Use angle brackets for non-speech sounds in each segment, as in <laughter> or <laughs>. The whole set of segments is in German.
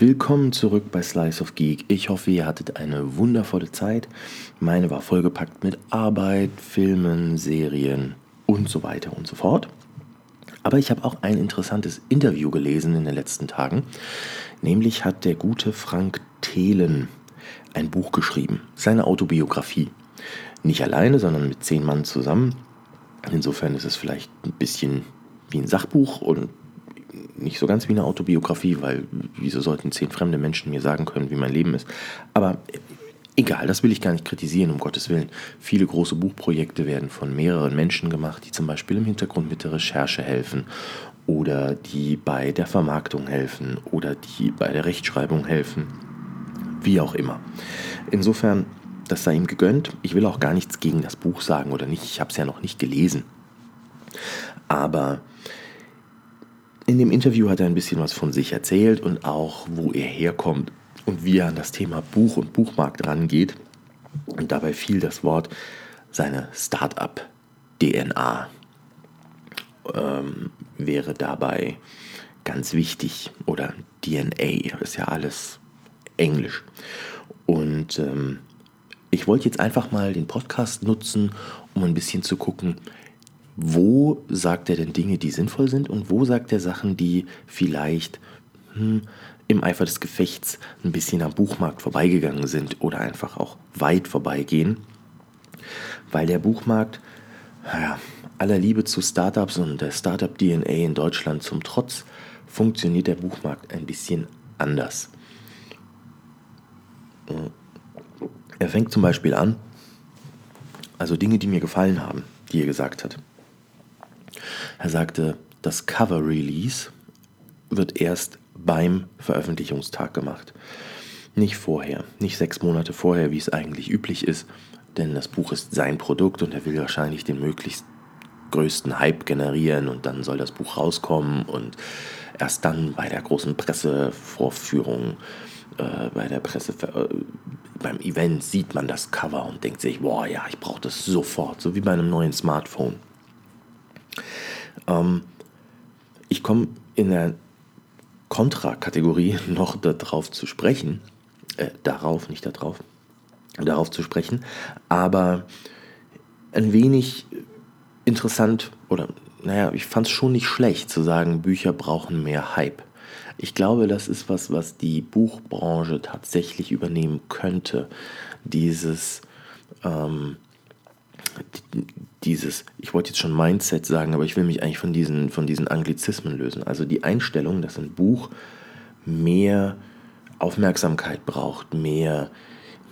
Willkommen zurück bei Slice of Geek. Ich hoffe, ihr hattet eine wundervolle Zeit. Meine war vollgepackt mit Arbeit, Filmen, Serien und so weiter und so fort. Aber ich habe auch ein interessantes Interview gelesen in den letzten Tagen. Nämlich hat der gute Frank Thelen ein Buch geschrieben, seine Autobiografie. Nicht alleine, sondern mit zehn Mann zusammen. Insofern ist es vielleicht ein bisschen wie ein Sachbuch und nicht so ganz wie eine Autobiografie, weil wieso sollten zehn fremde Menschen mir sagen können, wie mein Leben ist. Aber egal, das will ich gar nicht kritisieren, um Gottes Willen. Viele große Buchprojekte werden von mehreren Menschen gemacht, die zum Beispiel im Hintergrund mit der Recherche helfen oder die bei der Vermarktung helfen oder die bei der Rechtschreibung helfen, wie auch immer. Insofern, das sei ihm gegönnt. Ich will auch gar nichts gegen das Buch sagen oder nicht. Ich habe es ja noch nicht gelesen. Aber in dem Interview hat er ein bisschen was von sich erzählt und auch, wo er herkommt und wie er an das Thema Buch und Buchmarkt rangeht. Und dabei fiel das Wort seine Start-up-DNA ähm, wäre dabei ganz wichtig. Oder DNA ist ja alles Englisch. Und ähm, ich wollte jetzt einfach mal den Podcast nutzen, um ein bisschen zu gucken, wo sagt er denn Dinge, die sinnvoll sind und wo sagt er Sachen, die vielleicht hm, im Eifer des Gefechts ein bisschen am Buchmarkt vorbeigegangen sind oder einfach auch weit vorbeigehen. Weil der Buchmarkt, naja, aller Liebe zu Startups und der Startup-DNA in Deutschland zum Trotz, funktioniert der Buchmarkt ein bisschen anders. Er fängt zum Beispiel an, also Dinge, die mir gefallen haben, die er gesagt hat. Er sagte, das Cover Release wird erst beim Veröffentlichungstag gemacht. Nicht vorher, nicht sechs Monate vorher, wie es eigentlich üblich ist, denn das Buch ist sein Produkt und er will wahrscheinlich den möglichst größten Hype generieren und dann soll das Buch rauskommen und erst dann bei der großen Pressevorführung, äh, bei der Presse, äh, beim Event sieht man das Cover und denkt sich, boah ja, ich brauche das sofort, so wie bei einem neuen Smartphone. Ähm, ich komme in der Kontra-Kategorie <laughs> noch darauf zu sprechen, äh, darauf, nicht darauf, darauf zu sprechen, aber ein wenig interessant oder naja, ich fand es schon nicht schlecht zu sagen, Bücher brauchen mehr Hype. Ich glaube, das ist was, was die Buchbranche tatsächlich übernehmen könnte. Dieses, ähm, dieses, ich wollte jetzt schon Mindset sagen, aber ich will mich eigentlich von diesen, von diesen Anglizismen lösen. Also die Einstellung, dass ein Buch mehr Aufmerksamkeit braucht, mehr,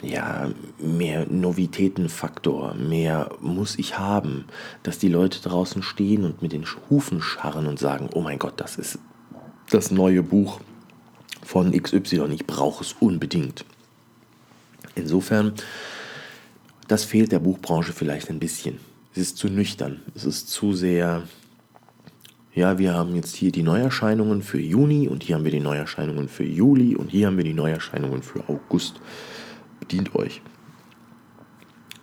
ja, mehr Novitätenfaktor, mehr muss ich haben, dass die Leute draußen stehen und mit den Hufen scharren und sagen, oh mein Gott, das ist das neue Buch von XY, ich brauche es unbedingt. Insofern das fehlt der Buchbranche vielleicht ein bisschen. Es ist zu nüchtern. Es ist zu sehr, ja, wir haben jetzt hier die Neuerscheinungen für Juni und hier haben wir die Neuerscheinungen für Juli und hier haben wir die Neuerscheinungen für August. Bedient euch.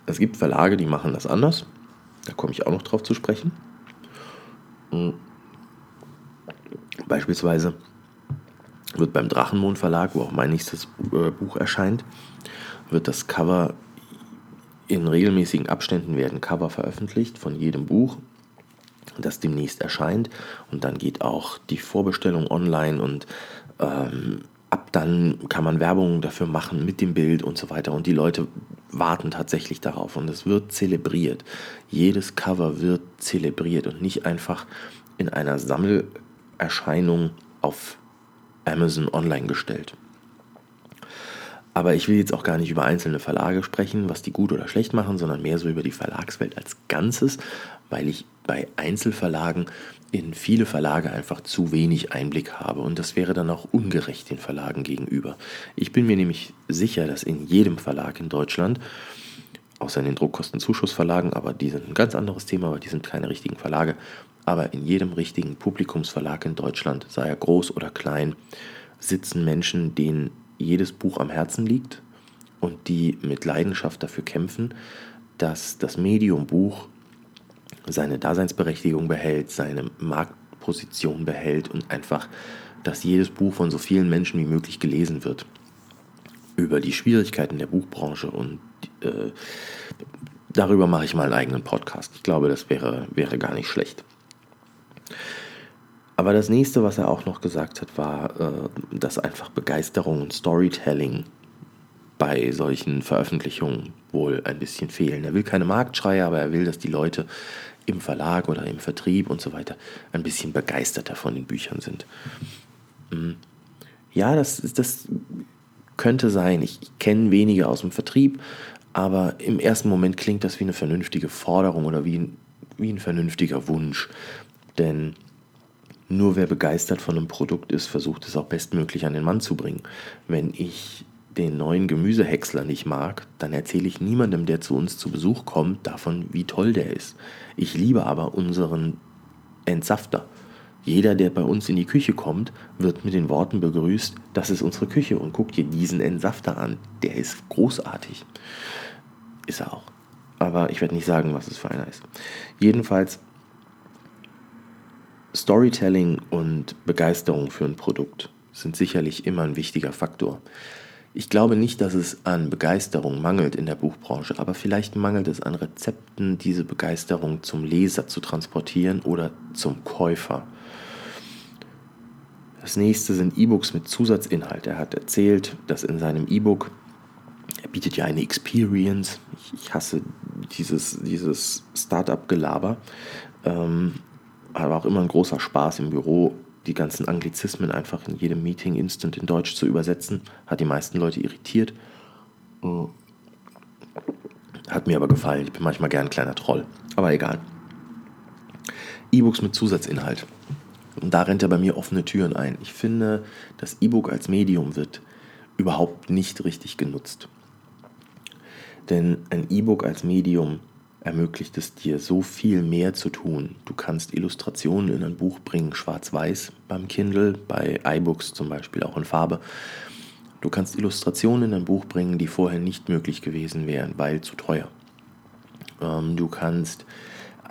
Es gibt Verlage, die machen das anders. Da komme ich auch noch drauf zu sprechen. Hm. Beispielsweise wird beim Drachenmond Verlag, wo auch mein nächstes äh, Buch erscheint, wird das Cover in regelmäßigen Abständen werden Cover veröffentlicht von jedem Buch, das demnächst erscheint. Und dann geht auch die Vorbestellung online und ähm, ab dann kann man Werbung dafür machen mit dem Bild und so weiter. Und die Leute warten tatsächlich darauf und es wird zelebriert. Jedes Cover wird zelebriert und nicht einfach in einer Sammelerscheinung auf Amazon online gestellt. Aber ich will jetzt auch gar nicht über einzelne Verlage sprechen, was die gut oder schlecht machen, sondern mehr so über die Verlagswelt als Ganzes, weil ich bei Einzelverlagen in viele Verlage einfach zu wenig Einblick habe und das wäre dann auch ungerecht den Verlagen gegenüber. Ich bin mir nämlich sicher, dass in jedem Verlag in Deutschland, außer in den Druckkostenzuschussverlagen, aber die sind ein ganz anderes Thema, weil die sind keine richtigen Verlage, aber in jedem richtigen Publikumsverlag in Deutschland, sei er groß oder klein, sitzen Menschen, denen jedes Buch am Herzen liegt und die mit Leidenschaft dafür kämpfen, dass das Medium Buch seine Daseinsberechtigung behält, seine Marktposition behält und einfach dass jedes Buch von so vielen Menschen wie möglich gelesen wird. Über die Schwierigkeiten der Buchbranche und äh, darüber mache ich mal einen eigenen Podcast. Ich glaube, das wäre, wäre gar nicht schlecht. Aber das nächste, was er auch noch gesagt hat, war, äh, dass einfach Begeisterung und Storytelling bei solchen Veröffentlichungen wohl ein bisschen fehlen. Er will keine Marktschreie, aber er will, dass die Leute im Verlag oder im Vertrieb und so weiter ein bisschen begeisterter von den Büchern sind. Mhm. Ja, das, das könnte sein. Ich kenne wenige aus dem Vertrieb, aber im ersten Moment klingt das wie eine vernünftige Forderung oder wie ein, wie ein vernünftiger Wunsch. Denn nur wer begeistert von einem Produkt ist, versucht es auch bestmöglich an den Mann zu bringen. Wenn ich den neuen Gemüsehäcksler nicht mag, dann erzähle ich niemandem, der zu uns zu Besuch kommt, davon, wie toll der ist. Ich liebe aber unseren Entsafter. Jeder, der bei uns in die Küche kommt, wird mit den Worten begrüßt, das ist unsere Küche und guck dir diesen Entsafter an. Der ist großartig. Ist er auch. Aber ich werde nicht sagen, was es für einer ist. Jedenfalls Storytelling und Begeisterung für ein Produkt sind sicherlich immer ein wichtiger Faktor. Ich glaube nicht, dass es an Begeisterung mangelt in der Buchbranche, aber vielleicht mangelt es an Rezepten, diese Begeisterung zum Leser zu transportieren oder zum Käufer. Das nächste sind E-Books mit Zusatzinhalt. Er hat erzählt, dass in seinem E-Book, er bietet ja eine Experience, ich, hasse dieses, dieses Startup-Gelaber, ähm, aber auch immer ein großer Spaß im Büro, die ganzen Anglizismen einfach in jedem Meeting instant in Deutsch zu übersetzen. Hat die meisten Leute irritiert. Äh, hat mir aber gefallen. Ich bin manchmal gern ein kleiner Troll. Aber egal. E-Books mit Zusatzinhalt. Und da rennt er bei mir offene Türen ein. Ich finde, das E-Book als Medium wird überhaupt nicht richtig genutzt. Denn ein E-Book als Medium ermöglicht es dir so viel mehr zu tun. Du kannst Illustrationen in ein Buch bringen, schwarz-weiß beim Kindle, bei iBooks zum Beispiel auch in Farbe. Du kannst Illustrationen in ein Buch bringen, die vorher nicht möglich gewesen wären, weil zu teuer. Ähm, du kannst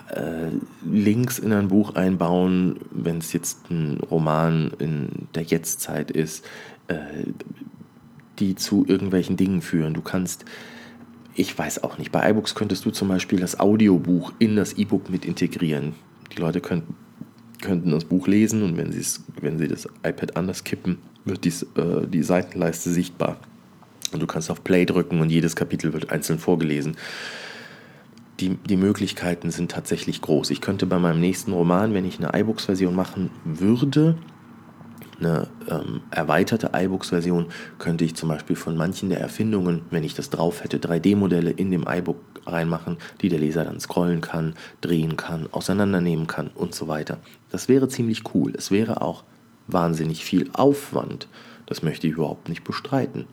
äh, Links in ein Buch einbauen, wenn es jetzt ein Roman in der Jetztzeit ist, äh, die zu irgendwelchen Dingen führen. Du kannst ich weiß auch nicht. Bei iBooks könntest du zum Beispiel das Audiobuch in das E-Book mit integrieren. Die Leute könnten, könnten das Buch lesen und wenn, wenn sie das iPad anders kippen, wird dies, äh, die Seitenleiste sichtbar. Und du kannst auf Play drücken und jedes Kapitel wird einzeln vorgelesen. Die, die Möglichkeiten sind tatsächlich groß. Ich könnte bei meinem nächsten Roman, wenn ich eine iBooks-Version machen würde, eine ähm, erweiterte iBooks-Version könnte ich zum Beispiel von manchen der Erfindungen, wenn ich das drauf hätte, 3D-Modelle in dem iBook reinmachen, die der Leser dann scrollen kann, drehen kann, auseinandernehmen kann und so weiter. Das wäre ziemlich cool. Es wäre auch wahnsinnig viel Aufwand. Das möchte ich überhaupt nicht bestreiten.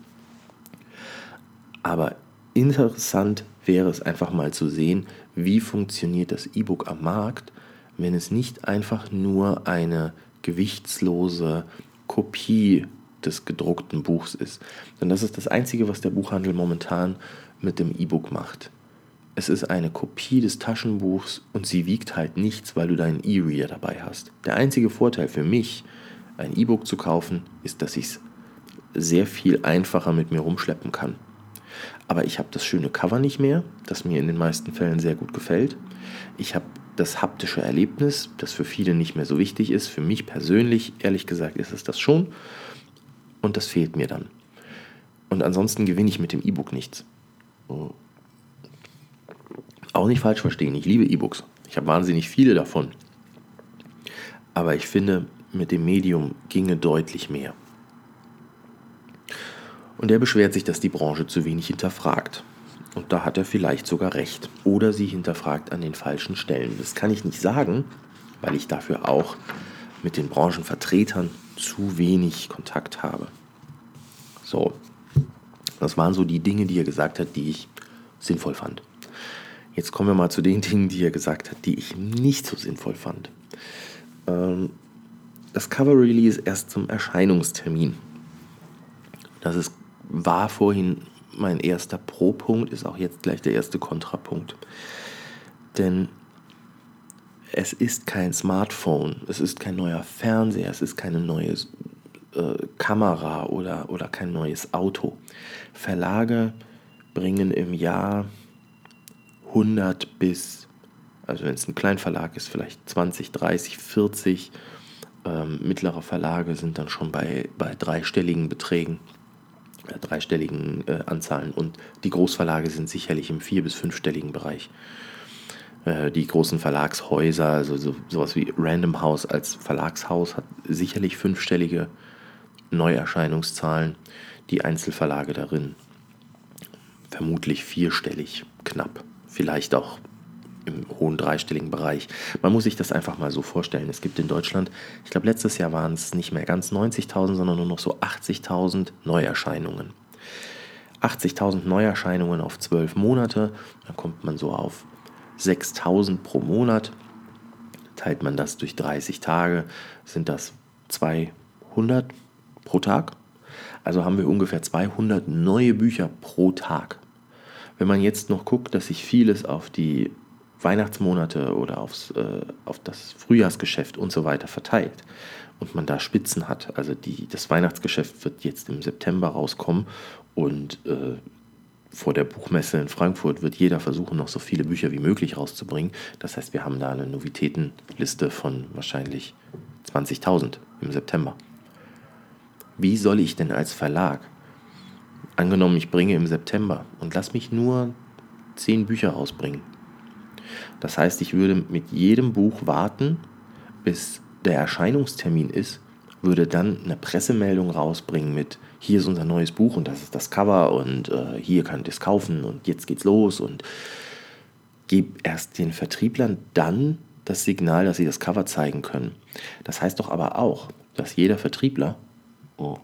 Aber interessant wäre es einfach mal zu sehen, wie funktioniert das E-Book am Markt, wenn es nicht einfach nur eine gewichtslose Kopie des gedruckten Buchs ist. Denn das ist das Einzige, was der Buchhandel momentan mit dem E-Book macht. Es ist eine Kopie des Taschenbuchs und sie wiegt halt nichts, weil du deinen E-Reader dabei hast. Der einzige Vorteil für mich, ein E-Book zu kaufen, ist, dass ich es sehr viel einfacher mit mir rumschleppen kann. Aber ich habe das schöne Cover nicht mehr, das mir in den meisten Fällen sehr gut gefällt. Ich habe das haptische Erlebnis, das für viele nicht mehr so wichtig ist. Für mich persönlich, ehrlich gesagt, ist es das schon. Und das fehlt mir dann. Und ansonsten gewinne ich mit dem E-Book nichts. Auch nicht falsch verstehen, ich liebe E-Books. Ich habe wahnsinnig viele davon. Aber ich finde, mit dem Medium ginge deutlich mehr. Und er beschwert sich, dass die Branche zu wenig hinterfragt. Und da hat er vielleicht sogar recht. Oder sie hinterfragt an den falschen Stellen. Das kann ich nicht sagen, weil ich dafür auch mit den Branchenvertretern zu wenig Kontakt habe. So, das waren so die Dinge, die er gesagt hat, die ich sinnvoll fand. Jetzt kommen wir mal zu den Dingen, die er gesagt hat, die ich nicht so sinnvoll fand. Ähm, das Cover Release erst zum Erscheinungstermin. Das ist, war vorhin mein erster Pro-Punkt ist auch jetzt gleich der erste Kontrapunkt. Denn es ist kein Smartphone, es ist kein neuer Fernseher, es ist keine neue äh, Kamera oder, oder kein neues Auto. Verlage bringen im Jahr 100 bis, also wenn es ein Kleinverlag ist, vielleicht 20, 30, 40. Ähm, mittlere Verlage sind dann schon bei, bei dreistelligen Beträgen, dreistelligen äh, Anzahlen. Und die Großverlage sind sicherlich im vier- bis fünfstelligen Bereich. Äh, die großen Verlagshäuser, also so, sowas wie Random House als Verlagshaus hat sicherlich fünfstellige Neuerscheinungszahlen, die Einzelverlage darin vermutlich vierstellig knapp, vielleicht auch im hohen dreistelligen Bereich. Man muss sich das einfach mal so vorstellen. Es gibt in Deutschland, ich glaube letztes Jahr waren es nicht mehr ganz 90.000, sondern nur noch so 80.000 Neuerscheinungen. 80.000 Neuerscheinungen auf zwölf Monate, dann kommt man so auf 6.000 pro Monat. Teilt man das durch 30 Tage, sind das 200 pro Tag. Also haben wir ungefähr 200 neue Bücher pro Tag. Wenn man jetzt noch guckt, dass sich vieles auf die Weihnachtsmonate oder aufs, äh, auf das Frühjahrsgeschäft und so weiter verteilt und man da Spitzen hat, also die, das Weihnachtsgeschäft wird jetzt im September rauskommen und äh, vor der Buchmesse in Frankfurt wird jeder versuchen, noch so viele Bücher wie möglich rauszubringen. Das heißt, wir haben da eine Novitätenliste von wahrscheinlich 20.000 im September. Wie soll ich denn als Verlag, angenommen ich bringe im September und lass mich nur 10 Bücher rausbringen. Das heißt, ich würde mit jedem Buch warten, bis der Erscheinungstermin ist, würde dann eine Pressemeldung rausbringen mit hier ist unser neues Buch und das ist das Cover und äh, hier könnt ihr es kaufen und jetzt geht's los und gebe erst den Vertrieblern dann das Signal, dass sie das Cover zeigen können. Das heißt doch aber auch, dass jeder Vertriebler, oh,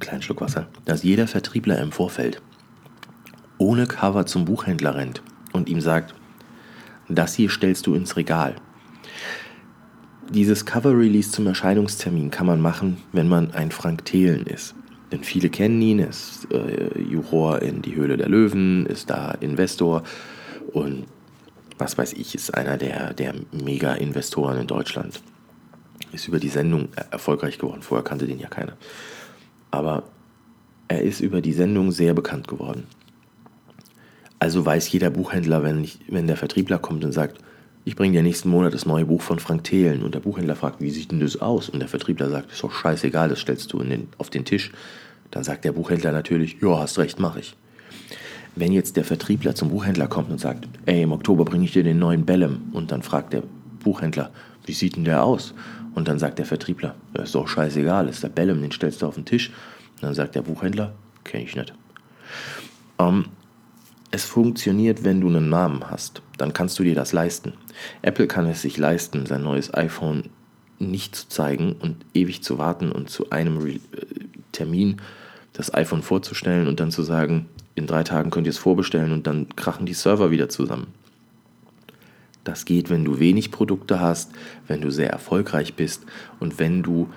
kleinen Schluck Wasser, dass jeder Vertriebler im Vorfeld ohne Cover zum Buchhändler rennt und ihm sagt, das hier stellst du ins Regal. Dieses Cover-Release zum Erscheinungstermin kann man machen, wenn man ein Frank Thelen ist. Denn viele kennen ihn, er ist äh, Juror in Die Höhle der Löwen, ist da Investor und was weiß ich, ist einer der, der Mega-Investoren in Deutschland. Ist über die Sendung erfolgreich geworden, vorher kannte den ja keiner. Aber er ist über die Sendung sehr bekannt geworden. Also weiß jeder Buchhändler, wenn, ich, wenn der Vertriebler kommt und sagt, ich bringe dir nächsten Monat das neue Buch von Frank Thelen. Und der Buchhändler fragt, wie sieht denn das aus? Und der Vertriebler sagt, ist doch scheißegal, das stellst du den, auf den Tisch. Dann sagt der Buchhändler natürlich, ja, hast recht, mache ich. Wenn jetzt der Vertriebler zum Buchhändler kommt und sagt, ey, im Oktober bringe ich dir den neuen Bellem. Und dann fragt der Buchhändler, wie sieht denn der aus? Und dann sagt der Vertriebler, ja, ist doch scheißegal, ist der Bellem, den stellst du auf den Tisch. Und dann sagt der Buchhändler, kenne ich nicht. Ähm, es funktioniert, wenn du einen Namen hast. Dann kannst du dir das leisten. Apple kann es sich leisten, sein neues iPhone nicht zu zeigen und ewig zu warten und zu einem Re äh, Termin das iPhone vorzustellen und dann zu sagen, in drei Tagen könnt ihr es vorbestellen und dann krachen die Server wieder zusammen. Das geht, wenn du wenig Produkte hast, wenn du sehr erfolgreich bist und wenn du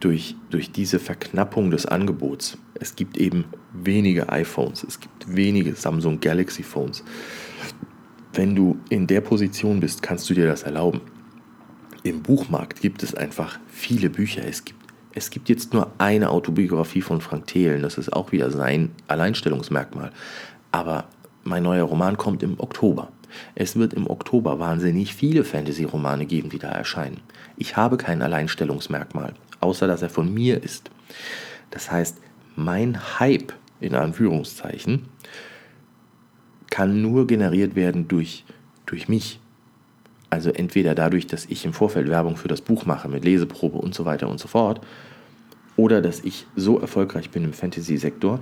durch, durch diese Verknappung des Angebots, es gibt eben wenige iPhones, es gibt wenige Samsung Galaxy Phones. Wenn du in der Position bist, kannst du dir das erlauben. Im Buchmarkt gibt es einfach viele Bücher. Es gibt, es gibt jetzt nur eine Autobiografie von Frank Thelen, das ist auch wieder sein Alleinstellungsmerkmal. Aber mein neuer Roman kommt im Oktober. Es wird im Oktober wahnsinnig viele Fantasy-Romane geben, die da erscheinen. Ich habe kein Alleinstellungsmerkmal außer dass er von mir ist. Das heißt, mein Hype in Anführungszeichen kann nur generiert werden durch, durch mich. Also entweder dadurch, dass ich im Vorfeld Werbung für das Buch mache mit Leseprobe und so weiter und so fort, oder dass ich so erfolgreich bin im Fantasy-Sektor,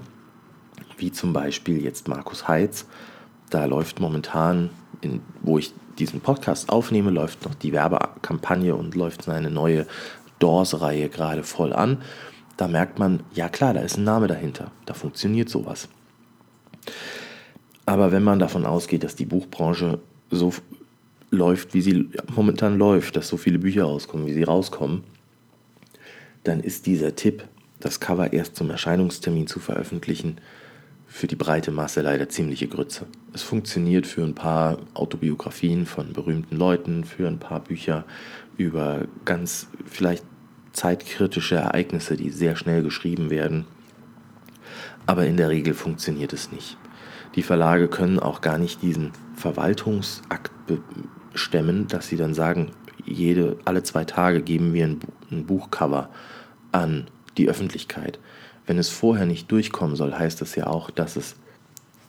wie zum Beispiel jetzt Markus Heitz. Da läuft momentan, in, wo ich diesen Podcast aufnehme, läuft noch die Werbekampagne und läuft seine neue Doors-Reihe gerade voll an. Da merkt man, ja klar, da ist ein Name dahinter. Da funktioniert sowas. Aber wenn man davon ausgeht, dass die Buchbranche so läuft, wie sie momentan läuft, dass so viele Bücher rauskommen, wie sie rauskommen, dann ist dieser Tipp, das Cover erst zum Erscheinungstermin zu veröffentlichen, für die breite Masse leider ziemliche Grütze. Es funktioniert für ein paar Autobiografien von berühmten Leuten, für ein paar Bücher über ganz vielleicht zeitkritische Ereignisse, die sehr schnell geschrieben werden. Aber in der Regel funktioniert es nicht. Die Verlage können auch gar nicht diesen Verwaltungsakt bestemmen, dass sie dann sagen, jede, alle zwei Tage geben wir ein, ein Buchcover an die Öffentlichkeit. Wenn es vorher nicht durchkommen soll, heißt das ja auch, dass es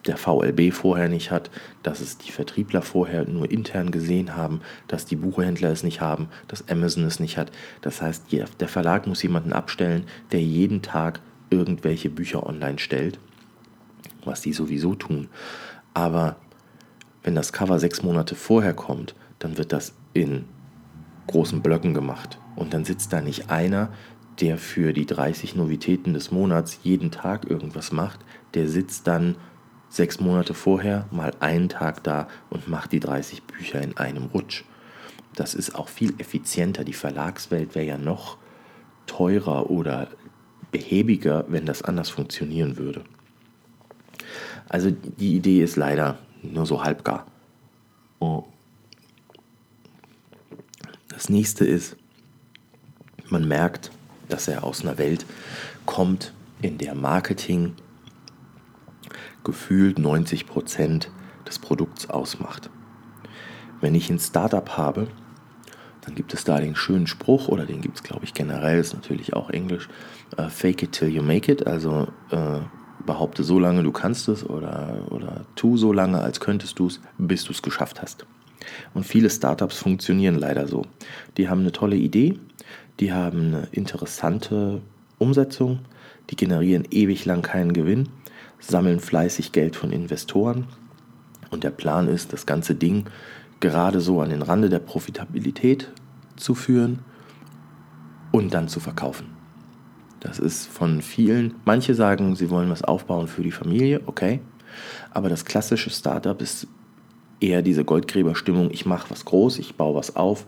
der VLB vorher nicht hat, dass es die Vertriebler vorher nur intern gesehen haben, dass die Buchhändler es nicht haben, dass Amazon es nicht hat. Das heißt, der Verlag muss jemanden abstellen, der jeden Tag irgendwelche Bücher online stellt, was die sowieso tun. Aber wenn das Cover sechs Monate vorher kommt, dann wird das in großen Blöcken gemacht. Und dann sitzt da nicht einer, der für die 30 Novitäten des Monats jeden Tag irgendwas macht, der sitzt dann sechs Monate vorher mal einen Tag da und macht die 30 Bücher in einem Rutsch. Das ist auch viel effizienter. Die Verlagswelt wäre ja noch teurer oder behäbiger, wenn das anders funktionieren würde. Also die Idee ist leider nur so halbgar. Oh. Das nächste ist, man merkt, dass er aus einer Welt kommt, in der Marketing gefühlt 90 Prozent des Produkts ausmacht. Wenn ich ein Startup habe, dann gibt es da den schönen Spruch, oder den gibt es, glaube ich, generell, ist natürlich auch Englisch, uh, fake it till you make it, also uh, behaupte so lange du kannst es oder, oder tu so lange, als könntest du es, bis du es geschafft hast. Und viele Startups funktionieren leider so. Die haben eine tolle Idee, die haben eine interessante Umsetzung, die generieren ewig lang keinen Gewinn, sammeln fleißig Geld von Investoren und der Plan ist, das ganze Ding gerade so an den Rande der Profitabilität zu führen und dann zu verkaufen. Das ist von vielen, manche sagen, sie wollen was aufbauen für die Familie, okay, aber das klassische Startup ist eher diese Goldgräberstimmung, ich mache was groß, ich baue was auf,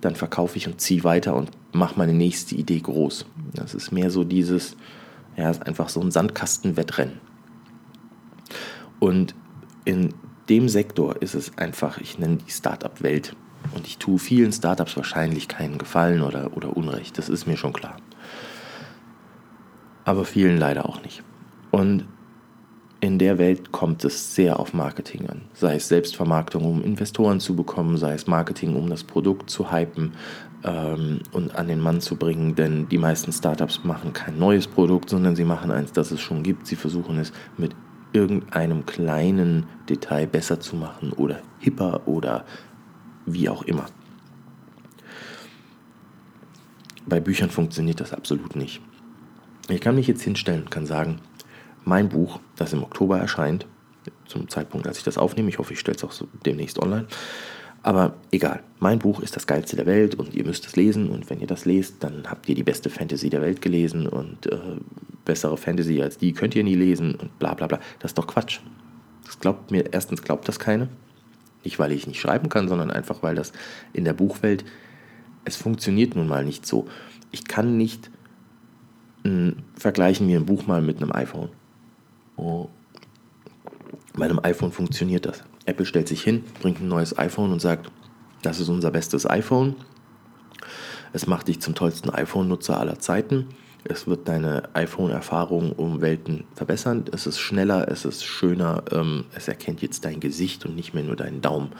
dann verkaufe ich und ziehe weiter und mache meine nächste Idee groß. Das ist mehr so dieses, ja, ist einfach so ein Sandkastenwettrennen. Und in dem Sektor ist es einfach, ich nenne die Startup-Welt. Und ich tue vielen Startups wahrscheinlich keinen Gefallen oder, oder Unrecht, das ist mir schon klar. Aber vielen leider auch nicht. Und in der Welt kommt es sehr auf Marketing an. Sei es Selbstvermarktung, um Investoren zu bekommen, sei es Marketing, um das Produkt zu hypen ähm, und an den Mann zu bringen. Denn die meisten Startups machen kein neues Produkt, sondern sie machen eins, das es schon gibt. Sie versuchen es mit irgendeinem kleinen Detail besser zu machen oder hipper oder wie auch immer. Bei Büchern funktioniert das absolut nicht. Ich kann mich jetzt hinstellen und kann sagen, mein Buch, das im Oktober erscheint, zum Zeitpunkt, als ich das aufnehme, ich hoffe, ich stelle es auch so demnächst online, aber egal, mein Buch ist das geilste der Welt und ihr müsst es lesen und wenn ihr das lest, dann habt ihr die beste Fantasy der Welt gelesen und äh, bessere Fantasy als die könnt ihr nie lesen und bla bla bla. Das ist doch Quatsch. Das glaubt mir, erstens glaubt das keine. Nicht, weil ich nicht schreiben kann, sondern einfach, weil das in der Buchwelt, es funktioniert nun mal nicht so. Ich kann nicht mh, hm, vergleichen wir ein Buch mal mit einem iPhone. Oh. Bei einem iPhone funktioniert das. Apple stellt sich hin, bringt ein neues iPhone und sagt, das ist unser bestes iPhone. Es macht dich zum tollsten iPhone-Nutzer aller Zeiten. Es wird deine iPhone-Erfahrung um Welten verbessern. Es ist schneller, es ist schöner. Ähm, es erkennt jetzt dein Gesicht und nicht mehr nur deinen Daumen.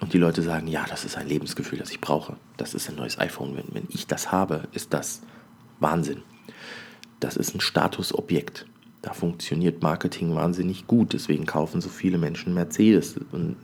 Und die Leute sagen, ja, das ist ein Lebensgefühl, das ich brauche. Das ist ein neues iPhone. Wenn, wenn ich das habe, ist das Wahnsinn. Das ist ein Statusobjekt. Da funktioniert Marketing wahnsinnig gut. Deswegen kaufen so viele Menschen Mercedes. Und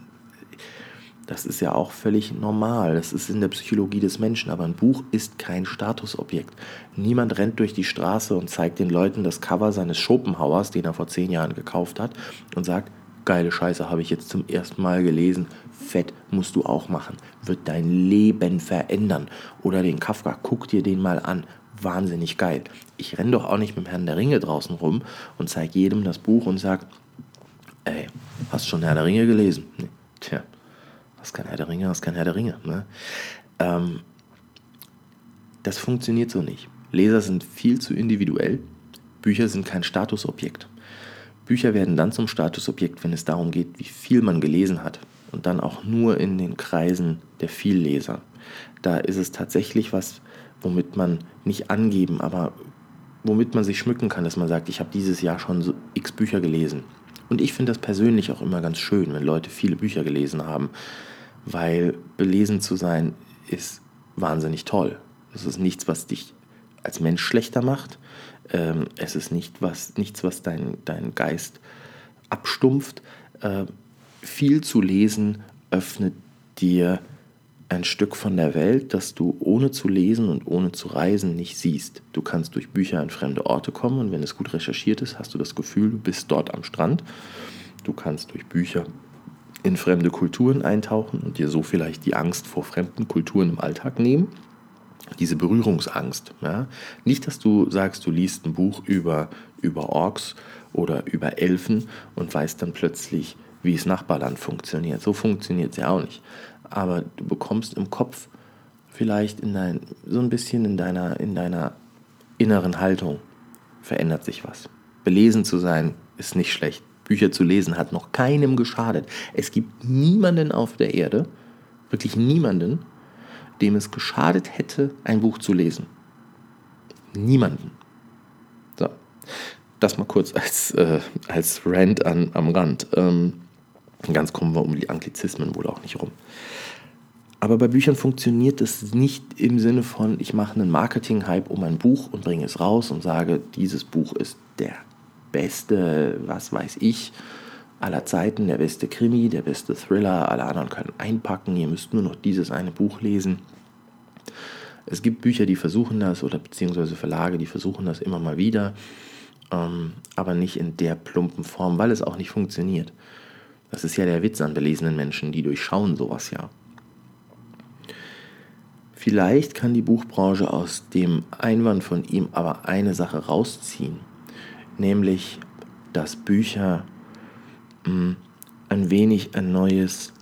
das ist ja auch völlig normal. Das ist in der Psychologie des Menschen. Aber ein Buch ist kein Statusobjekt. Niemand rennt durch die Straße und zeigt den Leuten das Cover seines Schopenhauers, den er vor zehn Jahren gekauft hat, und sagt, geile Scheiße habe ich jetzt zum ersten Mal gelesen. Fett musst du auch machen. Wird dein Leben verändern. Oder den Kafka, guck dir den mal an wahnsinnig geil. Ich renne doch auch nicht mit dem Herrn der Ringe draußen rum und zeige jedem das Buch und sage, ey, hast schon Herr der Ringe gelesen? Nee. Tja, hast kein Herr der Ringe, hast kein Herr der Ringe. Ne? Ähm, das funktioniert so nicht. Leser sind viel zu individuell. Bücher sind kein Statusobjekt. Bücher werden dann zum Statusobjekt, wenn es darum geht, wie viel man gelesen hat. Und dann auch nur in den Kreisen der Vielleser. Da ist es tatsächlich was, womit man nicht angeben, aber womit man sich schmücken kann, dass man sagt, ich habe dieses Jahr schon so x Bücher gelesen. Und ich finde das persönlich auch immer ganz schön, wenn Leute viele Bücher gelesen haben, weil belesen zu sein ist wahnsinnig toll. Es ist nichts, was dich als Mensch schlechter macht. Ähm, es ist nicht was, nichts, was deinen dein Geist abstumpft. Äh, viel zu lesen öffnet dir ein Stück von der Welt, das du ohne zu lesen und ohne zu reisen nicht siehst. Du kannst durch Bücher an fremde Orte kommen und wenn es gut recherchiert ist, hast du das Gefühl, du bist dort am Strand. Du kannst durch Bücher in fremde Kulturen eintauchen und dir so vielleicht die Angst vor fremden Kulturen im Alltag nehmen. Diese Berührungsangst. Ja? Nicht, dass du sagst, du liest ein Buch über, über Orks oder über Elfen und weißt dann plötzlich, wie es Nachbarland funktioniert. So funktioniert es ja auch nicht aber du bekommst im Kopf vielleicht in dein, so ein bisschen in deiner, in deiner inneren Haltung verändert sich was. Belesen zu sein ist nicht schlecht. Bücher zu lesen hat noch keinem geschadet. Es gibt niemanden auf der Erde, wirklich niemanden, dem es geschadet hätte, ein Buch zu lesen. Niemanden. So, das mal kurz als, äh, als Rant an, am Rand. Ähm, ganz kommen wir um die Anglizismen wohl auch nicht rum. Aber bei Büchern funktioniert es nicht im Sinne von, ich mache einen Marketing-Hype um ein Buch und bringe es raus und sage, dieses Buch ist der beste, was weiß ich, aller Zeiten, der beste Krimi, der beste Thriller, alle anderen können einpacken, ihr müsst nur noch dieses eine Buch lesen. Es gibt Bücher, die versuchen das oder beziehungsweise Verlage, die versuchen das immer mal wieder, ähm, aber nicht in der plumpen Form, weil es auch nicht funktioniert. Das ist ja der Witz an belesenen Menschen, die durchschauen sowas ja. Vielleicht kann die Buchbranche aus dem Einwand von ihm aber eine Sache rausziehen, nämlich, dass Bücher mh, hm, ein wenig ein neues,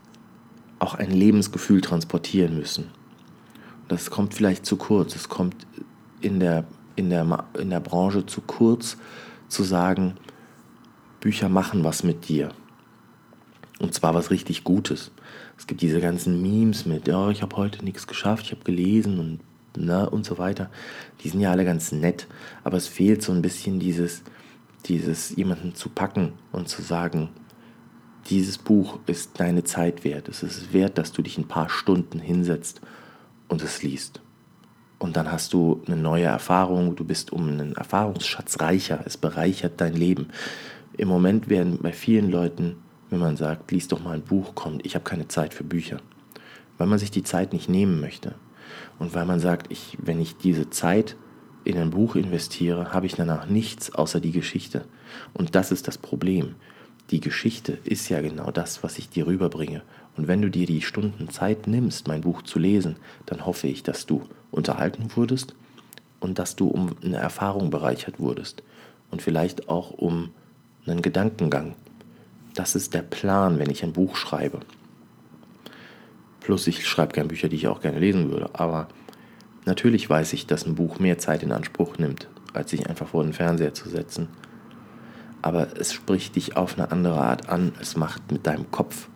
auch ein Lebensgefühl transportieren müssen. Das kommt vielleicht zu kurz, es kommt in der, in der, in der Branche zu kurz zu sagen, Bücher machen was mit dir. Und zwar was richtig Gutes. Es gibt diese ganzen Memes mit, ja, ich habe heute nichts geschafft, ich habe gelesen und, na, und so weiter. Die sind ja alle ganz nett, aber es fehlt so ein bisschen dieses, dieses jemanden zu packen und zu sagen, dieses Buch ist deine Zeit wert. Es ist wert, dass du dich ein paar Stunden hinsetzt und es liest. Und dann hast du eine neue Erfahrung, du bist um einen Erfahrungsschatz reicher, es bereichert dein Leben. Im Moment werden bei vielen Leuten wenn man sagt, lies doch mal ein Buch, kommt, ich habe keine Zeit für Bücher. Weil man sich die Zeit nicht nehmen möchte. Und weil man sagt, ich, wenn ich diese Zeit in ein Buch investiere, habe ich danach nichts außer die Geschichte. Und das ist das Problem. Die Geschichte ist ja genau das, was ich dir rüberbringe. Und wenn du dir die Stunden Zeit nimmst, mein Buch zu lesen, dann hoffe ich, dass du unterhalten wurdest und dass du um eine Erfahrung bereichert wurdest. Und vielleicht auch um einen Gedankengang das ist der Plan, wenn ich ein Buch schreibe. Plus, ich schreibe gerne Bücher, die ich auch gerne lesen würde. Aber natürlich weiß ich, dass ein Buch mehr Zeit in Anspruch nimmt, als sich einfach vor den Fernseher zu setzen. Aber es spricht dich auf eine andere Art an. Es macht mit deinem Kopf,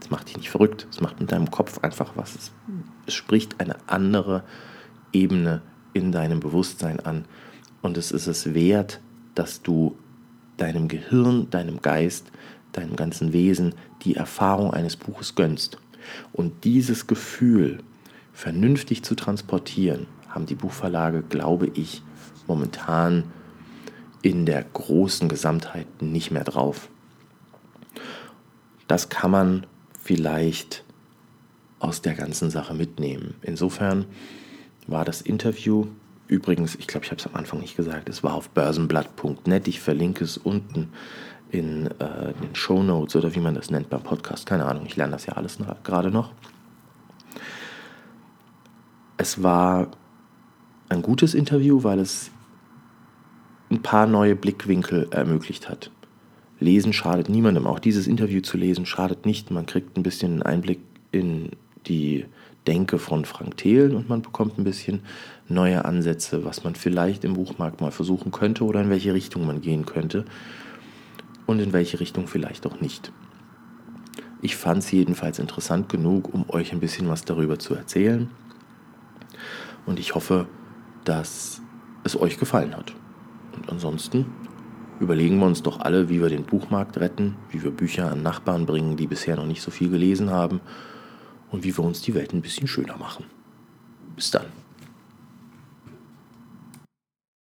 es macht dich nicht verrückt, es macht mit deinem Kopf einfach was. Es, es spricht eine andere Ebene in deinem Bewusstsein an. Und es ist es wert, dass du deinem Gehirn, deinem Geist deinem ganzen Wesen die Erfahrung eines Buches gönnst. Und dieses Gefühl vernünftig zu transportieren, haben die Buchverlage, glaube ich, momentan in der großen Gesamtheit nicht mehr drauf. Das kann man vielleicht aus der ganzen Sache mitnehmen. Insofern war das Interview, übrigens, ich glaube, ich habe es am Anfang nicht gesagt, es war auf börsenblatt.net, ich verlinke es unten in äh, den Show Notes oder wie man das nennt beim Podcast. Keine Ahnung, ich lerne das ja alles gerade noch. Es war ein gutes Interview, weil es ein paar neue Blickwinkel ermöglicht hat. Lesen schadet niemandem. Auch dieses Interview zu lesen schadet nicht. Man kriegt ein bisschen einen Einblick in die Denke von Frank Thelen und man bekommt ein bisschen neue Ansätze, was man vielleicht im Buchmarkt mal versuchen könnte oder in welche Richtung man gehen könnte und in welche Richtung vielleicht auch nicht. Ich fand es jedenfalls interessant genug, um euch ein bisschen was darüber zu erzählen. Und ich hoffe, dass es euch gefallen hat. Und ansonsten überlegen wir uns doch alle, wie wir den Buchmarkt retten, wie wir Bücher an Nachbarn bringen, die bisher noch nicht so viel gelesen haben und wie wir uns die Welt ein bisschen schöner machen. Bis dann.